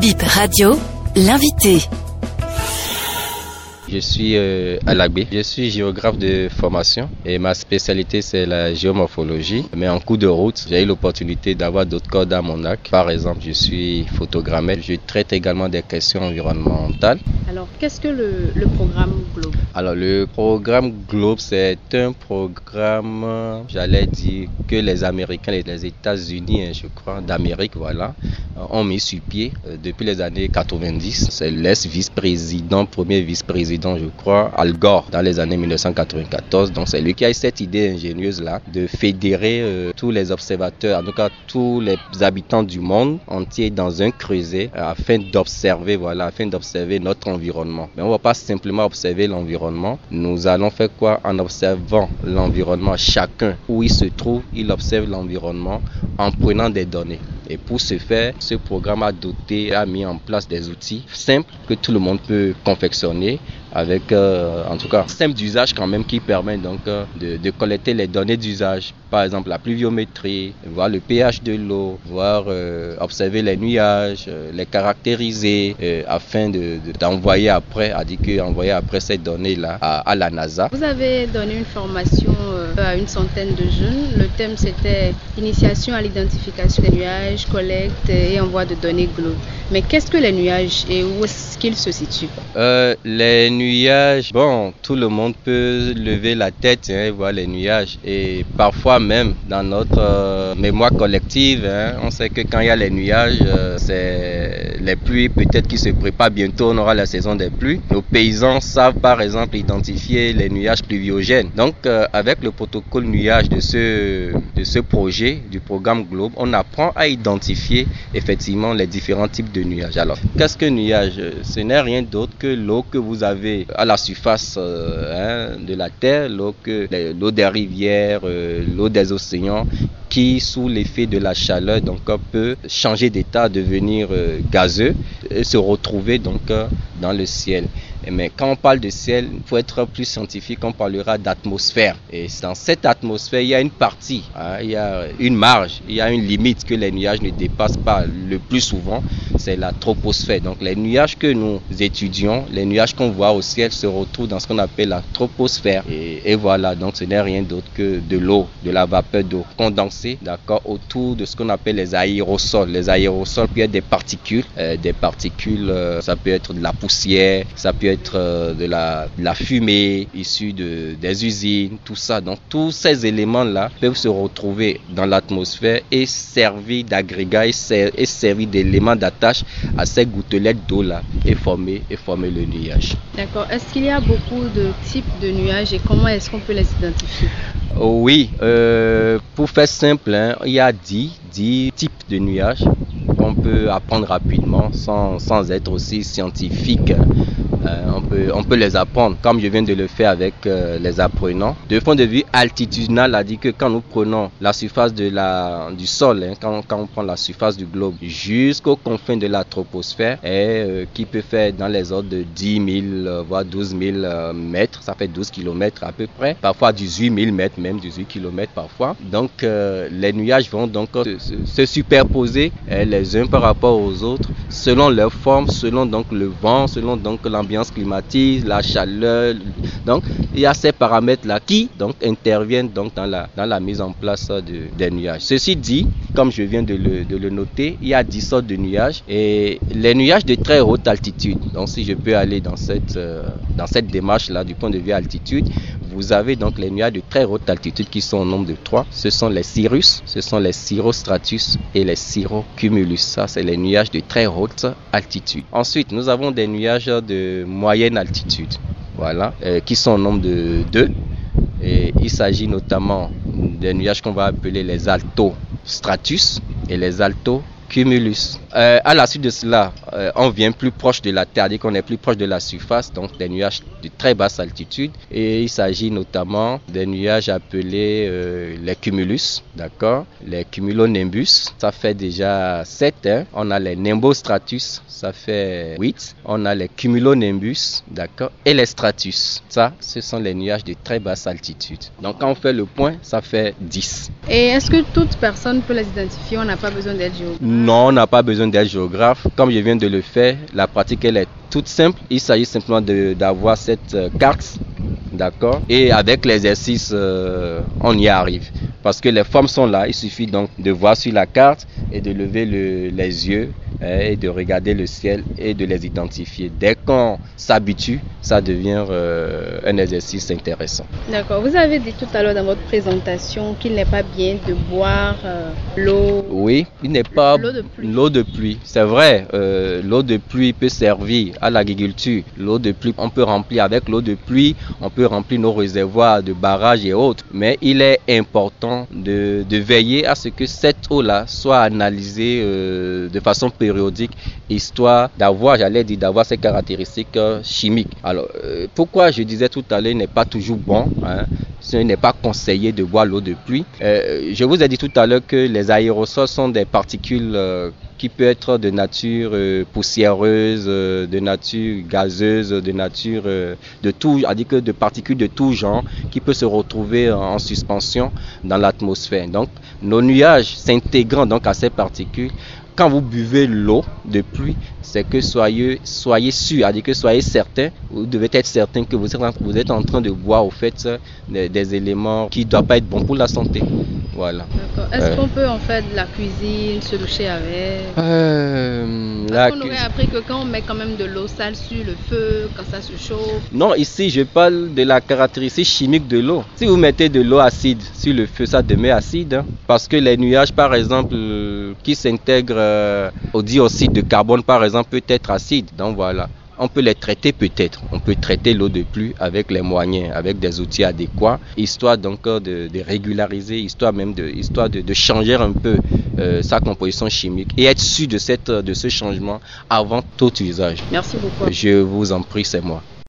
Bip Radio, l'invité. Je suis euh, Alagbe. Je suis géographe de formation et ma spécialité c'est la géomorphologie. Mais en cours de route, j'ai eu l'opportunité d'avoir d'autres cordes à mon arc. Par exemple, je suis photogrammeur. Je traite également des questions environnementales. Alors, qu'est-ce que le, programme Globe? Alors, le programme Globe, c'est un programme, j'allais dire, que les Américains et les États-Unis, hein, je crois, d'Amérique, voilà, ont mis sur pied euh, depuis les années 90. C'est l'ex-vice-président, premier vice-président, je crois, Al Gore, dans les années 1994. Donc, c'est lui qui a eu cette idée ingénieuse-là de fédérer euh, tous les observateurs, en tout cas tous les habitants du monde entier dans un creuset euh, afin d'observer, voilà, afin d'observer notre environnement. Mais on ne va pas simplement observer l'environnement. Nous allons faire quoi en observant l'environnement Chacun? Où il se trouve, il observe l'environnement en prenant des données. Et pour ce faire, ce programme a doté, a mis en place des outils simples que tout le monde peut confectionner avec, euh, en tout cas, un système d'usage quand même qui permet donc euh, de, de, collecter les données d'usage. Par exemple, la pluviométrie, voir le pH de l'eau, voir, euh, observer les nuages, les caractériser euh, afin d'envoyer de, après, a dit que envoyer après ces données-là à, à, la NASA. Vous avez donné une formation à une centaine de jeunes. Le thème c'était initiation à l'identification des nuages, collecte et envoi de données globales. Mais qu'est-ce que les nuages et où est-ce qu'ils se situent? Les nuages, bon, tout le monde peut lever la tête hein, et voir les nuages. Et parfois même dans notre euh, mémoire collective, hein, on sait que quand il y a les nuages, euh, c'est les pluies peut-être qui se préparent bientôt, on aura la saison des pluies. Nos paysans savent par exemple identifier les nuages pluviogènes. Donc euh, avec le protocole nuage de ce, de ce projet, du programme Globe, on apprend à identifier effectivement les différents types de nuages. Alors, qu'est-ce que nuage? Ce n'est rien d'autre que l'eau que vous avez à la surface euh, hein, de la terre, l'eau des rivières, euh, l'eau des océans qui sous l'effet de la chaleur donc peut changer d'état devenir euh, gazeux et se retrouver donc dans le ciel. Mais quand on parle de ciel, faut être plus scientifique, on parlera d'atmosphère. Et dans cette atmosphère, il y a une partie, hein, il y a une marge, il y a une limite que les nuages ne dépassent pas le plus souvent, c'est la troposphère. Donc les nuages que nous étudions, les nuages qu'on voit au ciel se retrouvent dans ce qu'on appelle la troposphère. Et, et voilà, donc ce n'est rien d'autre que de l'eau, de la vapeur d'eau condensée, d'accord, autour de ce qu'on appelle les aérosols. Les aérosols peuvent être des particules, euh, des particules, euh, ça peut être de la poussière, ça peut être euh, de la, de la fumée issue de, des usines, tout ça. Donc tous ces éléments-là peuvent se retrouver dans l'atmosphère et servir d'agrégat et, ser et servir d'éléments d'attache à ces gouttelettes d'eau-là et former, et former le nuage. D'accord. Est-ce qu'il y a beaucoup de types de nuages et comment est-ce qu'on peut les identifier? Oui, euh, pour faire simple, hein, il y a 10, 10 types de nuages qu'on peut apprendre rapidement sans, sans être aussi scientifique. Euh, on, peut, les apprendre comme je viens de le faire avec euh, les apprenants. De point de vue altitudinal, a dit que quand nous prenons la surface du sol, hein, quand, on prend la surface du globe jusqu'aux confins de la troposphère, euh, qui peut faire dans les ordres de 10 000, voire 12 000 mètres, ça fait 12 km à peu près, parfois 18 000 mètres, même 18 km parfois. Donc les nuages vont donc se, se superposer les uns par rapport aux autres selon leur forme, selon donc le vent, selon donc l'ambiance climatique, la chaleur. Donc il y a ces paramètres là qui donc interviennent donc dans la dans la mise en place de, des nuages. Ceci dit, comme je viens de le, noter, il y a 10 sortes de nuages et les nuages de très haute altitude. Donc si je peux aller dans cette euh, dans cette démarche là du point de vue altitude, vous avez donc les nuages de très haute altitude qui sont au nombre de trois. Ce sont les cirrus, ce sont les cirrostratus et les cirrocumulus. Ça, c'est les nuages de très haute altitude. Ensuite, nous avons des nuages de moyenne altitude, voilà, euh, qui sont au nombre de deux. Il s'agit notamment des nuages qu'on va appeler les altostratus et les altocumulus. Euh, à la suite de cela, euh, on vient plus proche de la Terre, dès qu'on est plus proche de la surface, donc des nuages de très basse altitude. Et il s'agit notamment des nuages appelés euh, les cumulus, d'accord? Les cumulonimbus, ça fait déjà 7. Hein. On a les nimbostratus, ça fait 8. On a les cumulonimbus, d'accord? Et les stratus, ça, ce sont les nuages de très basse altitude. Donc quand on fait le point, ça fait 10. Et est-ce que toute personne peut les identifier? On n'a pas besoin d'être géographe? Non, on n'a pas besoin besoin d'être géographe. Comme je viens de le faire, la pratique elle est toute simple. Il s'agit simplement d'avoir cette euh, carte, d'accord? Et avec l'exercice, euh, on y arrive. Parce que les formes sont là, il suffit donc de voir sur la carte et de lever les yeux hein, et de regarder le ciel et de les identifier. Dès qu'on s'habitue, ça devient euh, un exercice intéressant. D'accord. Vous avez dit tout à l'heure dans votre présentation qu'il n'est pas bien de boire l'eau. Oui, il n'est pas l'eau de pluie. C'est vrai, l'eau de pluie peut servir à l'agriculture. L'eau de pluie, on peut remplir avec l'eau de pluie, on peut remplir nos réservoirs de barrages et autres. Mais il est important de, de veiller à ce que cette eau-là soit analysée euh, de façon périodique, histoire d'avoir, j'allais dire, d'avoir ces caractéristiques euh, chimiques. Alors, euh, pourquoi je disais tout à l'heure, n'est pas toujours bon, hein, ce n'est pas conseillé de boire l'eau de pluie. je vous ai dit tout à l'heure que les aérosols sont des particules qui peut être de nature euh, poussiéreuse, euh, de nature gazeuse, de nature euh, de tout, à dire que de particules de tout genre qui peut se retrouver en, suspension dans l'atmosphère. Donc, nos nuages s'intégrant donc à ces particules quand vous buvez l'eau de pluie, c'est que soyez, soyez sûr, à dire que soyez certain, vous devez être certain que vous êtes en, vous êtes en train de boire au fait des, des éléments qui ne doivent pas être bons pour la santé. Voilà. Est-ce qu'on peut en de la cuisine, se doucher avec? Euh, On aurait appris que quand on met quand même de l'eau sale sur le feu, quand ça se chauffe. Non, ici je parle de la caractéristique chimique de l'eau. Si vous mettez de l'eau acide sur le feu, ça demeure acide. Hein. parce que les nuages, par exemple, qui s'intègrent euh, au dioxyde de carbone, par exemple, peut être acide. Donc voilà on peut les traiter peut-être. On peut traiter l'eau de pluie avec les moyens, avec des outils adéquats, histoire donc euh, de, régulariser, histoire même de, histoire de, changer un peu euh, sa composition chimique et être sûr de, cette, de ce changement avant tout usage. Merci beaucoup. Je vous en prie, c'est moi.